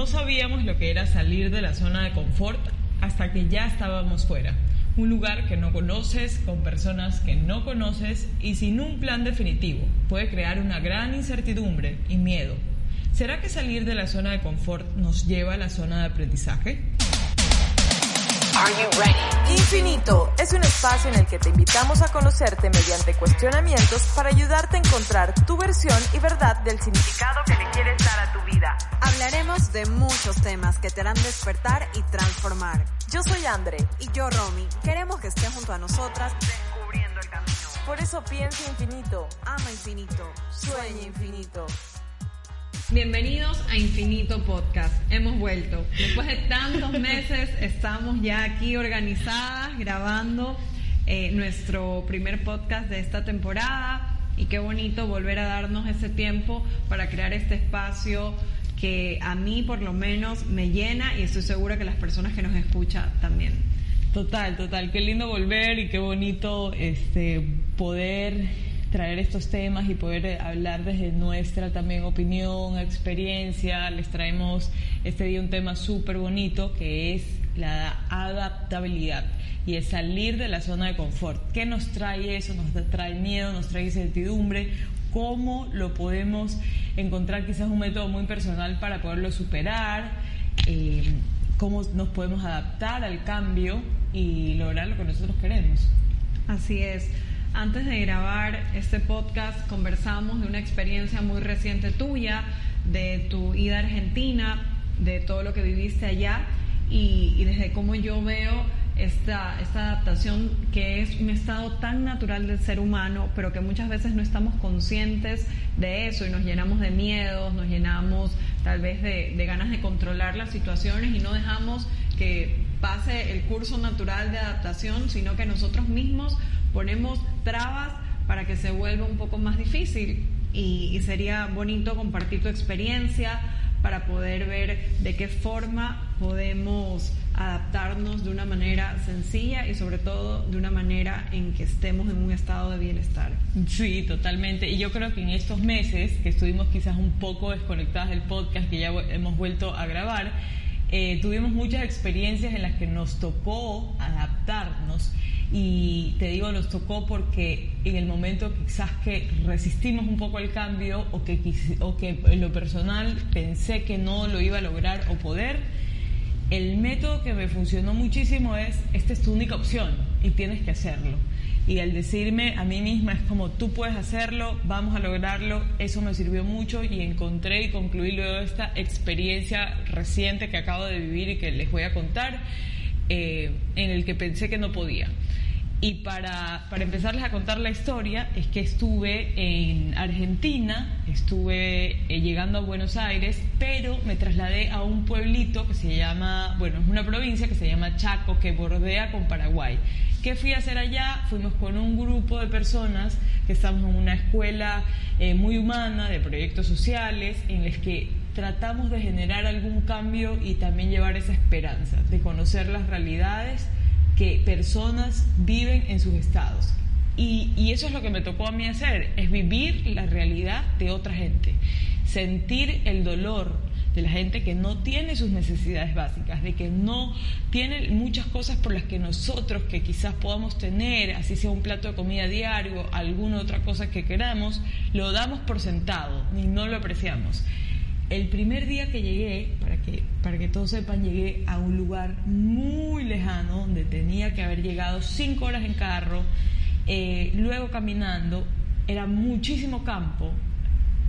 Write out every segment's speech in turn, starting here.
No sabíamos lo que era salir de la zona de confort hasta que ya estábamos fuera. Un lugar que no conoces, con personas que no conoces y sin un plan definitivo puede crear una gran incertidumbre y miedo. ¿Será que salir de la zona de confort nos lleva a la zona de aprendizaje? Infinito es un espacio en el que te invitamos a conocerte mediante cuestionamientos para ayudarte a encontrar tu versión y verdad del significado que le quieres dar a tu vida. Hablaremos de muchos temas que te harán despertar y transformar. Yo soy Andre, Y yo, Romy, queremos que estés junto a nosotras descubriendo el camino. Por eso piensa infinito, Ama infinito, sueña infinito. Bienvenidos a Infinito Podcast. Hemos vuelto. Después de tantos meses estamos ya aquí organizadas, grabando eh, nuestro primer podcast de esta temporada y qué bonito volver a darnos ese tiempo para crear este espacio que a mí por lo menos me llena y estoy segura que las personas que nos escuchan también. Total, total, qué lindo volver y qué bonito este poder traer estos temas y poder eh, hablar desde nuestra también opinión, experiencia. Les traemos este día un tema súper bonito que es la adaptabilidad y es salir de la zona de confort. ¿Qué nos trae eso? Nos trae miedo, nos trae incertidumbre. ¿Cómo lo podemos encontrar quizás un método muy personal para poderlo superar? Eh, ¿Cómo nos podemos adaptar al cambio y lograr lo que nosotros queremos? Así es. Antes de grabar este podcast conversamos de una experiencia muy reciente tuya, de tu ida a Argentina, de todo lo que viviste allá y, desde cómo yo veo esta, esta adaptación que es un estado tan natural del ser humano, pero que muchas veces no estamos conscientes de eso y nos llenamos de miedos, nos llenamos tal vez de, ganas de controlar las situaciones y no dejamos que pase el curso natural de adaptación, sino que nosotros mismos ponemos trabas para que se vuelva un poco más difícil. Y sería bonito compartir tu experiencia para poder ver de qué forma podemos adaptarnos de una manera sencilla y sobre todo de una manera en que estemos en un estado de bienestar. Sí, totalmente. Y yo creo que en estos meses que estuvimos quizás un poco desconectadas del podcast que ya hemos vuelto a grabar, eh, tuvimos muchas experiencias en las que nos tocó adaptarnos y te digo nos tocó porque en el momento quizás que resistimos un poco el cambio o que, o que en lo personal pensé que no lo iba a lograr o poder, el método que me funcionó muchísimo es, esta es tu única opción y tienes que hacerlo. Y al decirme a mí misma es como tú puedes hacerlo, vamos a lograrlo, eso me sirvió mucho y encontré y concluí luego esta experiencia reciente que acabo de vivir y que les voy a contar, eh, en el que pensé que no podía. Y para, para, empezarles a contar la historia, es que estuve en Argentina, estuve eh, llegando a Buenos Aires, pero me trasladé a un pueblito que se llama, bueno, es una provincia que se llama Chaco, que bordea con Paraguay. ¿Qué fui a hacer allá? Fuimos con un grupo de personas que estamos en una escuela eh, muy humana de proyectos sociales en los que tratamos de generar algún cambio y también llevar esa esperanza, de conocer las realidades que personas viven en sus estados. Y, y, eso es lo que me tocó a mí hacer, es vivir la realidad de otra gente, sentir el dolor de la gente que no tiene sus necesidades básicas, de que no tiene muchas cosas por las que nosotros que quizás podamos tener, así sea un plato de comida diario, alguna otra cosa que queramos, lo damos por sentado y no lo apreciamos el primer día que llegué, para que, para que todos sepan, llegué a un lugar muy lejano donde tenía que haber llegado cinco horas en carro, eh, luego caminando, era muchísimo campo,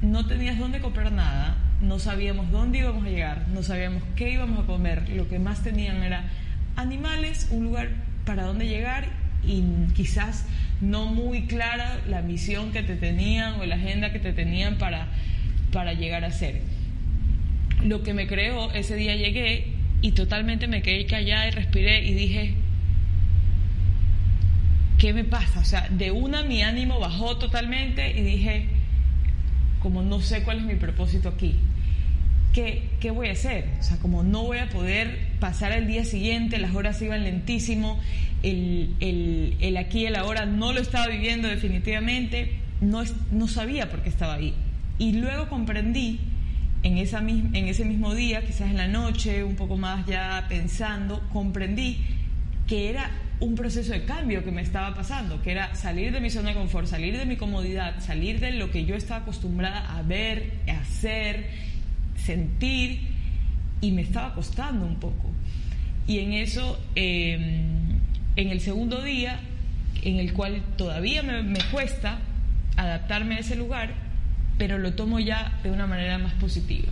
no tenías dónde comprar nada, no sabíamos dónde íbamos a llegar, no sabíamos qué íbamos a comer, lo que más tenían era animales, un lugar para dónde llegar y quizás no muy clara la misión que te tenían o la agenda que te tenían para, para llegar a ser lo que me creó, ese día llegué y totalmente me quedé callada y respiré y dije, ¿qué me pasa? O sea, de una mi ánimo bajó totalmente y dije, como no sé cuál es mi propósito aquí. ¿Qué, ¿Qué voy a hacer? O sea, como no voy a poder pasar el día siguiente, las horas iban lentísimo, el, el, aquí y el ahora no lo estaba viviendo definitivamente, no, no sabía por qué estaba ahí. Y luego comprendí en, esa, en ese mismo día, quizás en la noche, un poco más ya pensando, comprendí que era un proceso de cambio que me estaba pasando, que era salir de mi zona de confort, salir de mi comodidad, salir de lo que yo estaba acostumbrada a ver, hacer, sentir, y me estaba costando un poco. Y en eso, em, en el segundo día, en el cual todavía me cuesta adaptarme a ese lugar, pero lo tomo ya de una manera más positiva.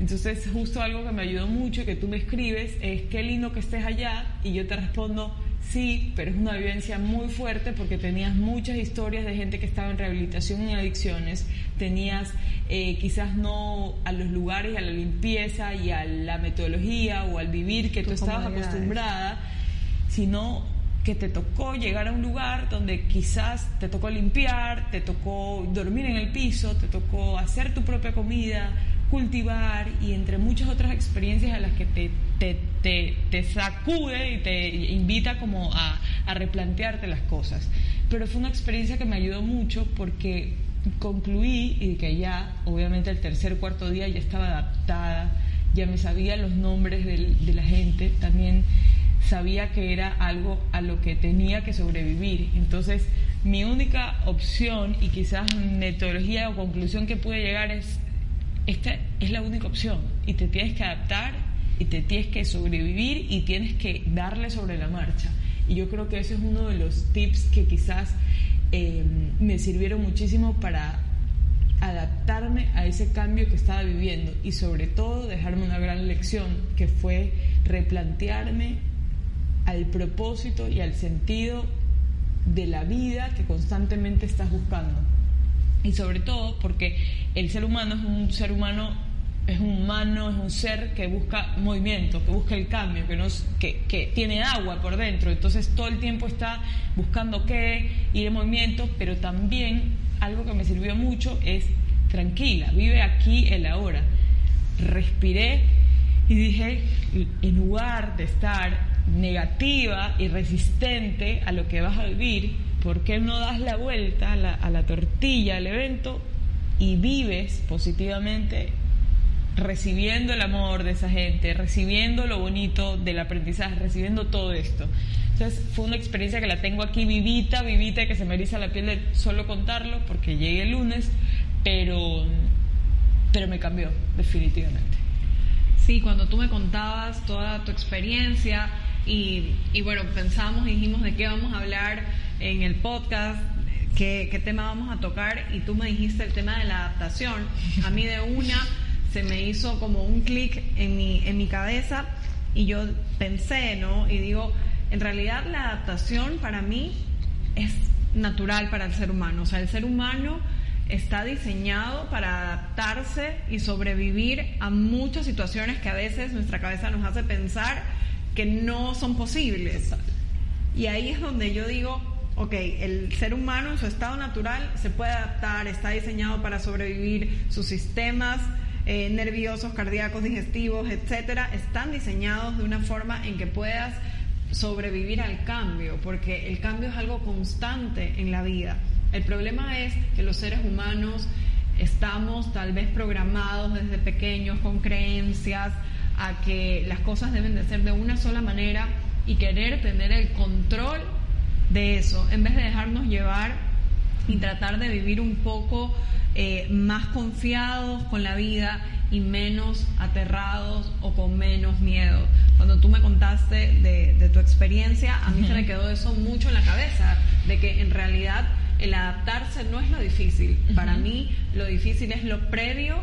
Entonces, justo algo que me ayudó mucho y que tú me escribes es qué lindo que estés allá y yo te respondo, sí, pero es una vivencia muy fuerte porque tenías muchas historias de gente que estaba en rehabilitación y adicciones, tenías eh, quizás no a los lugares, a la limpieza y a la metodología o al vivir que tú estabas acostumbrada, sino que te tocó llegar a un lugar donde quizás te tocó limpiar, te tocó dormir en el piso, te tocó hacer tu propia comida, cultivar y entre muchas otras experiencias a las que te, te, te, sacude y te invita como a, a replantearte las cosas. Pero fue una experiencia que me ayudó mucho porque concluí y que ya, obviamente el tercer cuarto día ya estaba adaptada, ya me sabía los nombres de la gente, también sabía que era algo a lo que tenía que sobrevivir. Entonces, mi única opción y quizás metodología o conclusión que pude llegar es, esta es la única opción y te tienes que adaptar y te tienes que sobrevivir y tienes que darle sobre la marcha. Y yo creo que ese es uno de los tips que quizás eh, me sirvieron muchísimo para adaptarme a ese cambio que estaba viviendo y sobre todo dejarme una gran lección que fue replantearme al propósito y al sentido de la vida que constantemente estás buscando. Y sobre todo porque el ser humano es un ser humano, es un humano, es un ser que busca movimiento, que busca el cambio, que, nos, que, que tiene agua por dentro. Entonces todo el tiempo está buscando qué, ir en movimiento, pero también algo que me sirvió mucho es tranquila, vive aquí el ahora. Respiré y dije, en lugar de estar negativa y resistente a lo que vas a vivir, ¿por qué no das la vuelta a la, a la tortilla, al evento, y vives positivamente recibiendo el amor de esa gente, recibiendo lo bonito del aprendizaje, recibiendo todo esto? Entonces fue una experiencia que la tengo aquí vivita, vivita, que se me eriza la piel de solo contarlo, porque llegué el lunes, pero, pero me cambió definitivamente. Sí, cuando tú me contabas toda tu experiencia, y, bueno, pensamos dijimos de qué vamos a hablar en el podcast, qué, qué tema vamos a tocar y tú me dijiste el tema de la adaptación. A mí de una se me hizo como un clic en mi, en mi cabeza y yo pensé, ¿no? Y digo, en realidad la adaptación para mí es natural para el ser humano. O sea, el ser humano está diseñado para adaptarse y sobrevivir a muchas situaciones que a veces nuestra cabeza nos hace pensar que no son posibles. Y ahí es donde yo digo, ok, el ser humano en su estado natural se puede adaptar, está diseñado para sobrevivir, sus sistemas eh, nerviosos, cardíacos, digestivos, etcétera, están diseñados de una forma en que puedas sobrevivir al cambio, porque el cambio es algo constante en la vida. El problema es que los seres humanos estamos tal vez programados desde pequeños con creencias, a que las cosas deben de ser de una sola manera y querer tener el control de eso, en vez de dejarnos llevar y tratar de vivir un poco eh, más confiados con la vida y menos aterrados o con menos miedo. Cuando tú me contaste de, tu experiencia, a mí se me quedó eso mucho en la cabeza, de que en realidad el adaptarse no es lo difícil. Para mí lo difícil es lo previo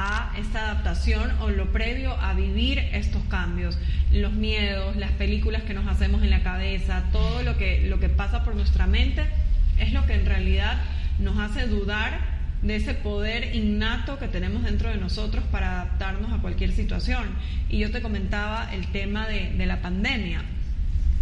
a esta adaptación o lo previo a vivir estos cambios, los miedos, las películas que nos hacemos en la cabeza, todo lo que, lo que pasa por nuestra mente es lo que en realidad nos hace dudar de ese poder innato que tenemos dentro de nosotros para adaptarnos a cualquier situación. Y yo te comentaba el tema de, de la pandemia,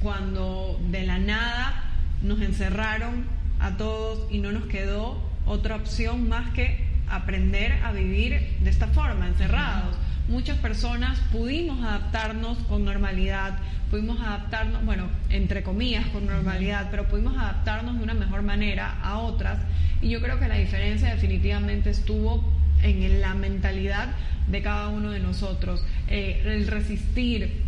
cuando de la nada nos encerraron a todos y no nos quedó otra opción más que aprender a vivir de esta forma, encerrados. Muchas personas pudimos adaptarnos con normalidad, pudimos adaptarnos, bueno, entre comillas, con normalidad, pero pudimos adaptarnos de una mejor manera a otras. Y yo creo que la diferencia definitivamente estuvo en la mentalidad de cada uno de nosotros, eh, el resistir,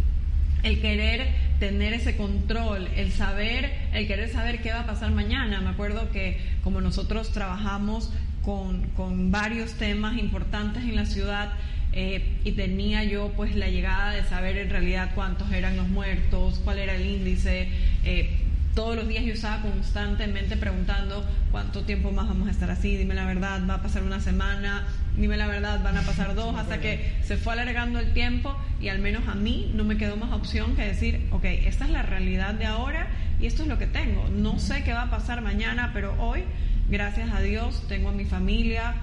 el querer tener ese control, el saber, el querer saber qué va a pasar mañana. Me acuerdo que como nosotros trabajamos con, con varios temas importantes en la ciudad, eh, y tenía yo pues la llegada de saber en realidad cuántos eran los muertos, cuál era el índice. Eh, todos los días yo estaba constantemente preguntando cuánto tiempo más vamos a estar así, dime la verdad, va a pasar una semana, dime la verdad, van a pasar dos, hasta que se fue alargando el tiempo y al menos a mí no me quedó más opción que decir, ok, esta es la realidad de ahora y esto es lo que tengo. No sé qué va a pasar mañana, pero hoy, gracias a Dios, tengo a mi familia,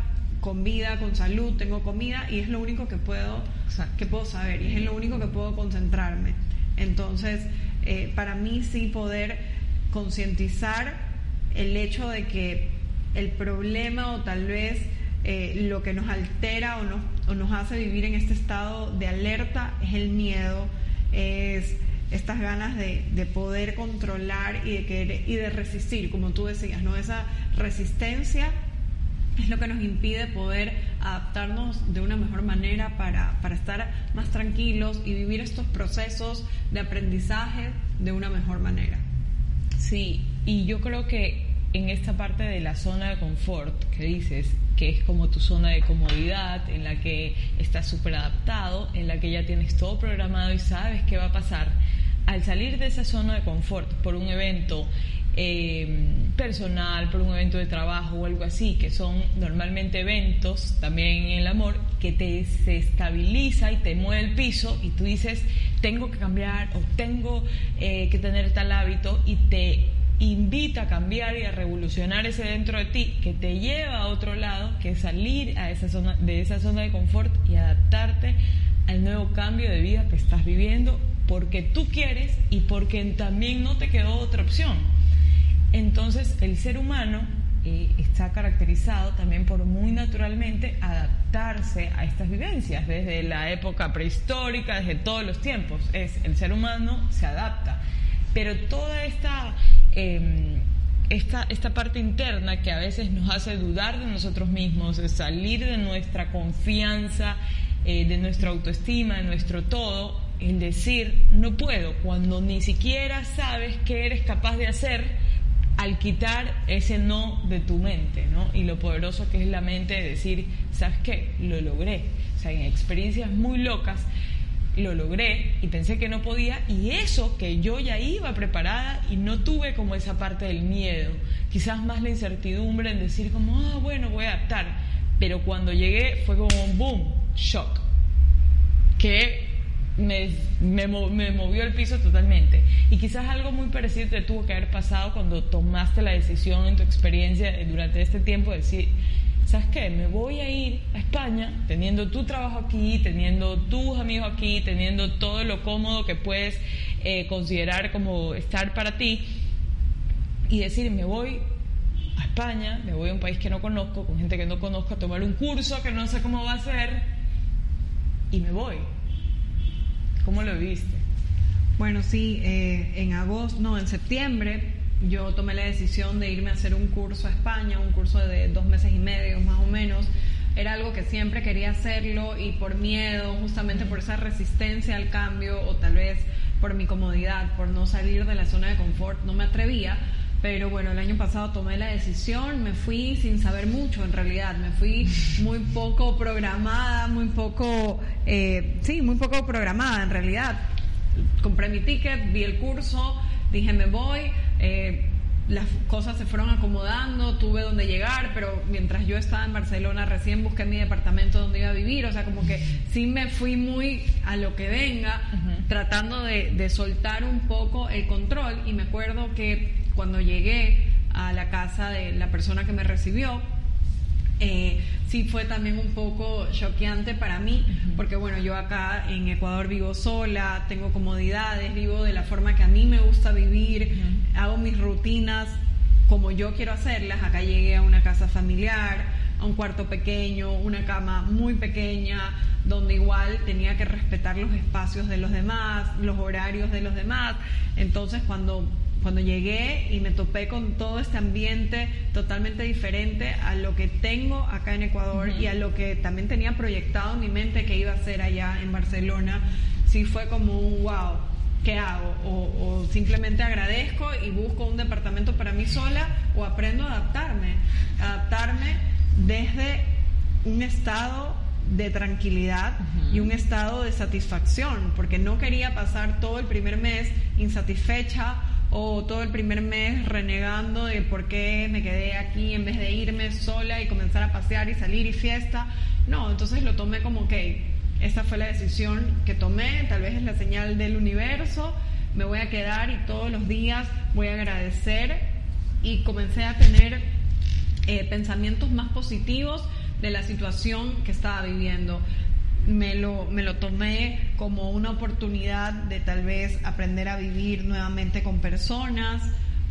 con vida, con salud, tengo comida y es lo único que puedo, que puedo saber y es lo único que puedo concentrarme. Entonces, eh, para mí sí poder concientizar el hecho de que el problema o tal vez eh, lo que nos altera o nos, o nos hace vivir en este estado de alerta es el miedo, es estas ganas de, de, poder controlar y de querer y de resistir, como tú decías, ¿no? Esa resistencia es lo que nos impide poder adaptarnos de una mejor manera para, para, estar más tranquilos y vivir estos procesos de aprendizaje de una mejor manera. Sí, y yo creo que en esta parte de la zona de confort que dices, que es como tu zona de comodidad, en la que estás súper adaptado, en la que ya tienes todo programado y sabes qué va a pasar, al salir de esa zona de confort por un evento eh, personal, por un evento de trabajo o algo así, que son normalmente eventos también en el amor, que te estabiliza y te mueve el piso y tú dices, tengo que cambiar o tengo eh, que tener tal hábito y te invita a cambiar y a revolucionar ese dentro de ti que te lleva a otro lado, que salir a esa zona, de esa zona de confort y adaptarte al nuevo cambio de vida que estás viviendo porque tú quieres y porque también no te quedó otra opción. Entonces el ser humano eh, está caracterizado también por muy naturalmente adaptarse a estas vivencias, desde la época prehistórica, desde todos los tiempos. Es el ser humano se adapta. Pero toda esta, eh, esta, esta parte interna que a veces nos hace dudar de nosotros mismos, de salir de nuestra confianza, eh, de nuestra autoestima, de nuestro todo, el decir no puedo, cuando ni siquiera sabes qué eres capaz de hacer, al quitar ese no de tu mente, ¿no? Y lo poderoso que es la mente de decir, ¿sabes qué? Lo logré. O sea, en experiencias muy locas lo logré y pensé que no podía y eso que yo ya iba preparada y no tuve como esa parte del miedo, quizás más la incertidumbre en decir como, ah, bueno, voy a adaptar. Pero cuando llegué fue como un boom, shock. Que me, me, me, movió el piso totalmente. Y quizás algo muy parecido te tuvo que haber pasado cuando tomaste la decisión en tu experiencia durante este tiempo de decir, ¿sabes qué? Me voy a ir a España teniendo tu trabajo aquí, teniendo tus amigos aquí, teniendo todo lo cómodo que puedes eh, considerar como estar para ti y decir, me voy a España, me voy a un país que no conozco, con gente que no conozco, a tomar un curso que no sé cómo va a ser y me voy ¿Cómo lo viste? Bueno, sí, eh, en agosto, no, en septiembre yo tomé la decisión de irme a hacer un curso a España, un curso de dos meses y medio más o menos. Era algo que siempre quería hacerlo y por miedo, justamente por esa resistencia al cambio o tal vez por mi comodidad, por no salir de la zona de confort, no me atrevía. Pero bueno, el año pasado tomé la decisión, me fui sin saber mucho en realidad, me fui muy poco programada, muy poco, eh, sí, muy poco programada en realidad. Compré mi ticket, vi el curso, dije me voy, eh, las cosas se fueron acomodando, tuve donde llegar, pero mientras yo estaba en Barcelona recién busqué mi departamento donde iba a vivir, o sea, como que sí me fui muy a lo que venga, tratando de, de soltar un poco el control. Y me acuerdo que cuando llegué a la casa de la persona que me recibió, Eh, sí fue también un poco choqueante para mí, porque bueno, yo acá en Ecuador vivo sola, tengo comodidades, vivo de la forma que a mí me gusta vivir, hago mis rutinas como yo quiero hacerlas. Acá llegué a una casa familiar, a un cuarto pequeño, una cama muy pequeña, donde igual tenía que respetar los espacios de los demás, los horarios de los demás. Entonces cuando cuando llegué y me topé con todo este ambiente totalmente diferente a lo que tengo acá en Ecuador y a lo que también tenía proyectado en mi mente que iba a ser allá en Barcelona, sí fue como un wow, ¿qué hago? O, o simplemente agradezco y busco un departamento para mí sola o aprendo a adaptarme, adaptarme desde un estado de tranquilidad y un estado de satisfacción, porque no quería pasar todo el primer mes insatisfecha o todo el primer mes renegando de por qué me quedé aquí en vez de irme sola y comenzar a pasear y salir y fiesta. No, entonces lo tomé como que esta fue la decisión que tomé, tal vez es la señal del universo, me voy a quedar y todos los días voy a agradecer y comencé a tener eh, pensamientos más positivos de la situación que estaba viviendo me lo, me lo tomé como una oportunidad de tal vez aprender a vivir nuevamente con personas,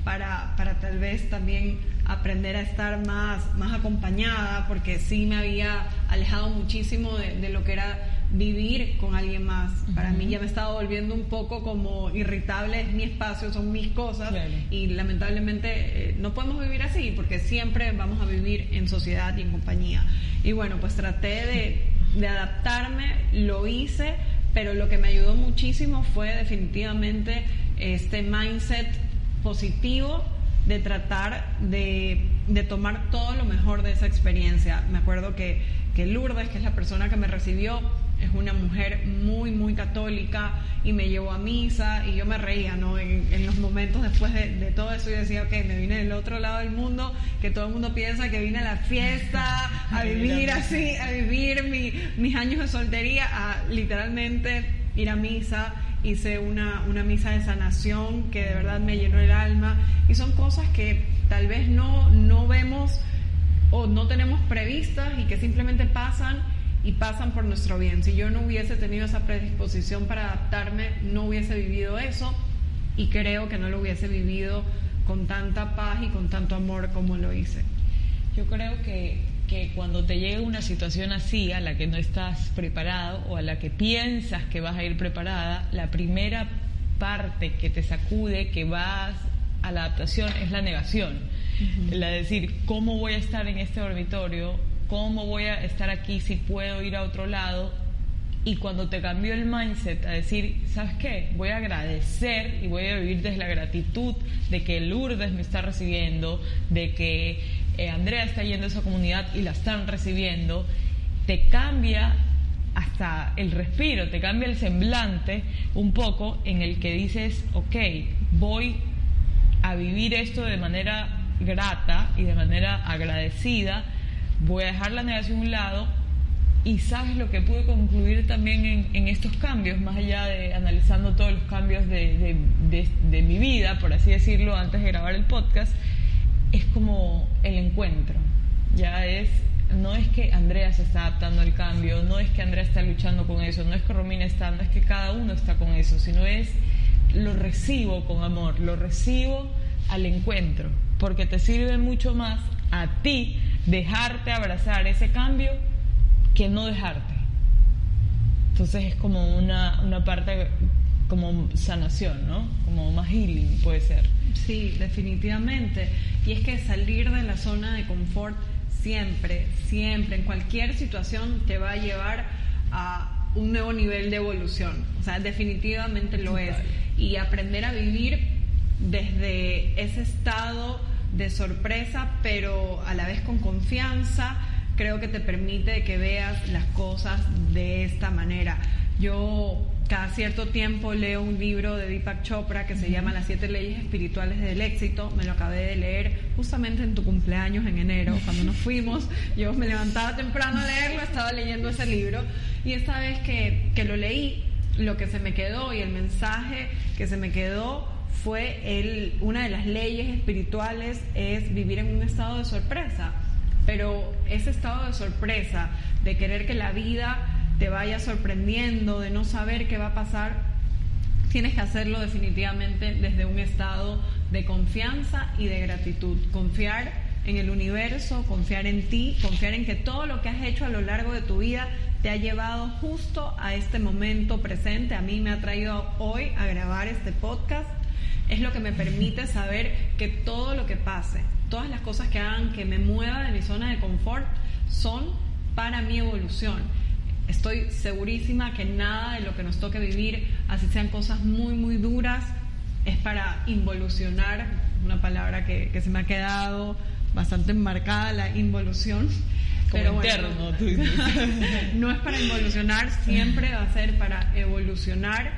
para, para tal vez también aprender a estar más, más acompañada, porque sí me había alejado muchísimo de, lo que era vivir con alguien más. Para mí ya me estaba volviendo un poco como irritable, es mi espacio, son mis cosas y lamentablemente eh, no podemos vivir así porque siempre vamos a vivir en sociedad y en compañía. Y bueno, pues traté de de adaptarme, lo hice, pero lo que me ayudó muchísimo fue definitivamente este mindset positivo de tratar de, de, tomar todo lo mejor de esa experiencia. Me acuerdo que, que Lourdes, que es la persona que me recibió, es una mujer muy, muy católica y me llevó a misa y yo me reía, ¿no? En, los momentos después de, todo eso yo decía, ok, me vine del otro lado del mundo, que todo el mundo piensa que vine a la fiesta, a vivir así, a vivir mis años de soltería, a literalmente ir a misa. Hice una, una misa de sanación que de verdad me llenó el alma y son cosas que tal vez no, no vemos o no tenemos previstas y que simplemente pasan y pasan por nuestro bien. Si yo no hubiese tenido esa predisposición para adaptarme, no hubiese vivido eso y creo que no lo hubiese vivido con tanta paz y con tanto amor como lo hice. Yo creo que, cuando te llega una situación así a la que no estás preparado o a la que piensas que vas a ir preparada, la primera parte que te sacude, que vas a la adaptación, es la negación. La de decir, ¿cómo voy a estar en este dormitorio? ¿Cómo voy a estar aquí si puedo ir a otro lado? Y cuando te cambió el mindset a decir, ¿sabes qué? Voy a agradecer y voy a vivir desde la gratitud de que Lourdes me está recibiendo, de que eh, Andrea está yendo a esa comunidad y la están recibiendo, te cambia hasta el respiro, te cambia el semblante un poco en el que dices, ok, voy a vivir esto de manera grata y de manera agradecida voy a dejar la negación a un lado y sabes lo que pude concluir también en, estos cambios, más allá de analizando todos los cambios de, de, mi vida, por así decirlo, antes de grabar el podcast, es como el encuentro. Ya es, no es que Andrea se está adaptando al cambio, no es que Andrea está luchando con eso, no es que Romina está, no es que cada uno está con eso, sino es lo recibo con amor, lo recibo al encuentro, porque te sirve mucho más a ti dejarte abrazar ese cambio que no dejarte. Entonces es como una, una parte como sanación, ¿no? Como más healing puede ser. Sí, definitivamente. Y es que salir de la zona de confort siempre, siempre, en cualquier situación te va a llevar a un nuevo nivel de evolución. O sea, definitivamente lo es. Y aprender a vivir desde ese estado de sorpresa, pero a la vez con confianza, creo que te permite que veas las cosas de esta manera. Yo cada cierto tiempo leo un libro de Deepak Chopra que se llama Las siete leyes espirituales del éxito. Me lo acabé de leer justamente en tu cumpleaños en enero, cuando nos fuimos. Yo me levantaba temprano a leerlo, estaba leyendo ese libro y esta vez que, que lo leí, lo que se me quedó y el mensaje que se me quedó fue el, una de las leyes espirituales es vivir en un estado de sorpresa. Pero ese estado de sorpresa, de querer que la vida te vaya sorprendiendo, de no saber qué va a pasar, tienes que hacerlo definitivamente desde un estado de confianza y de gratitud. Confiar en el universo, confiar en ti, confiar en que todo lo que has hecho a lo largo de tu vida te ha llevado justo a este momento presente. A mí me ha traído hoy a grabar este podcast. Es lo que me permite saber que todo lo que pase, todas las cosas que hagan que me mueva de mi zona de confort, son para mi evolución. Estoy segurísima que nada de lo que nos toque vivir, así sean cosas muy, muy duras, es para involucionar, una palabra que, que se me ha quedado bastante enmarcada, la involución. Como interno, tú dices. no es para involucionar, siempre va a ser para evolucionar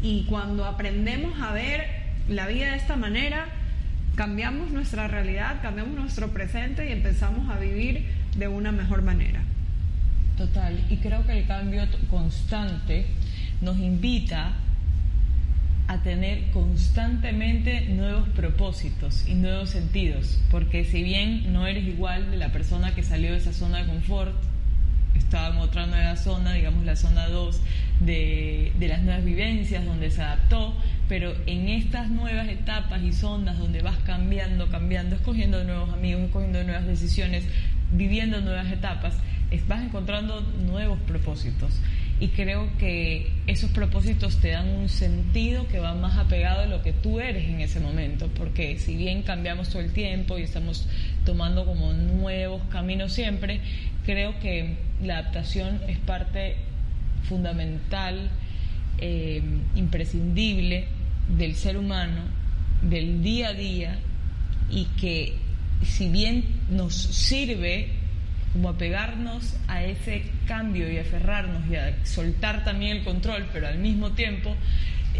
y cuando aprendemos a ver la vida de esta manera, cambiamos nuestra realidad, cambiamos nuestro presente y empezamos a vivir de una mejor manera. Total, y creo que el cambio constante nos invita a tener constantemente nuevos propósitos y nuevos sentidos, porque si bien no eres igual de la persona que salió de esa zona de confort, estaba en otra nueva zona, digamos la zona 2 de, de las nuevas vivencias, donde se adaptó, pero en estas nuevas etapas y zonas donde vas cambiando, cambiando, escogiendo nuevos amigos, escogiendo nuevas decisiones, viviendo nuevas etapas, vas encontrando nuevos propósitos. Y creo que esos propósitos te dan un sentido que va más apegado a lo que tú eres en ese momento, porque si bien cambiamos todo el tiempo y estamos tomando como nuevos caminos siempre, creo que la adaptación es parte fundamental, eh, imprescindible del ser humano, del día a día, y que si bien nos sirve como apegarnos a ese cambio y aferrarnos y a soltar también el control, pero al mismo tiempo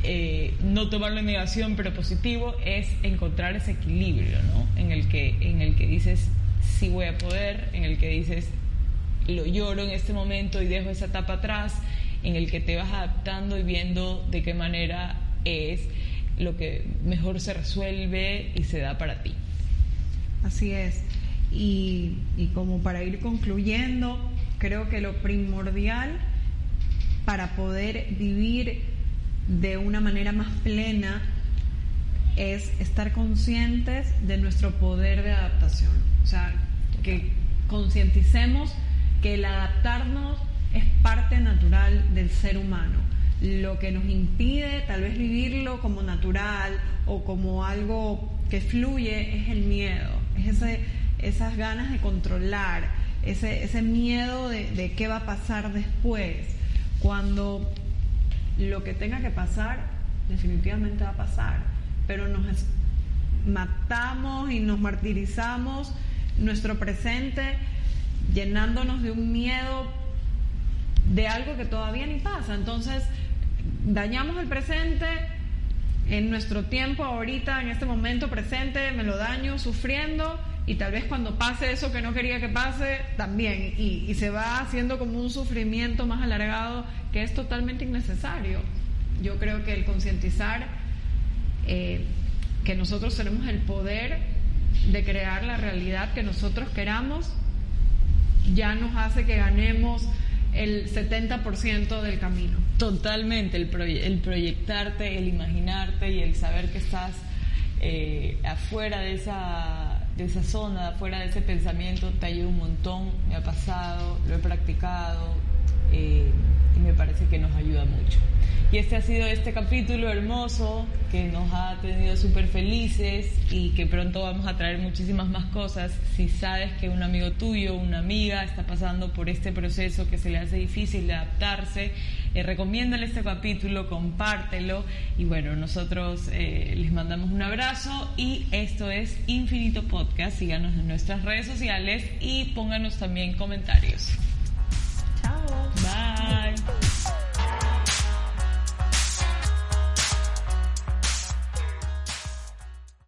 eh, no tomarlo en negación pero positivo, es encontrar ese equilibrio, ¿no? En el que, en el que dices sí voy a poder, en el que dices lo lloro en este momento y dejo esa etapa atrás, en el que te vas adaptando y viendo de qué manera es lo que mejor se resuelve y se da para ti. Así es. Y, como para ir concluyendo, creo que lo primordial para poder vivir de una manera más plena es estar conscientes de nuestro poder de adaptación. O sea, que concienticemos que el adaptarnos es parte natural del ser humano. Lo que nos impide tal vez vivirlo como natural o como algo que fluye es el miedo, es ese, esas ganas de controlar, ese, ese miedo de, de qué va a pasar después. Cuando lo que tenga que pasar, definitivamente va a pasar, pero nos matamos y nos martirizamos nuestro presente llenándonos de un miedo de algo que todavía ni pasa. Entonces, dañamos el presente en nuestro tiempo ahorita, en este momento presente, me lo daño sufriendo y tal vez cuando pase eso que no quería que pase, también. Y, se va haciendo como un sufrimiento más alargado que es totalmente innecesario. Yo creo que el concientizar eh, que nosotros tenemos el poder de crear la realidad que nosotros queramos, ya nos hace que ganemos el 70% del camino. Totalmente, el proyectarte, el imaginarte y el saber que estás eh, afuera de esa, de esa zona, afuera de ese pensamiento, te ayuda un montón, me ha pasado, lo he practicado eh, y me parece que nos ayuda mucho. Y este ha sido este capítulo hermoso que nos ha tenido súper felices y que pronto vamos a traer muchísimas más cosas. Si sabes que un amigo tuyo, una amiga está pasando por este proceso que se le hace difícil de adaptarse, eh, recomiéndale este capítulo, compártelo y bueno, nosotros eh, les mandamos un abrazo y esto es Infinito Podcast. Síganos en nuestras redes sociales y pónganos también comentarios. Chao. Bye.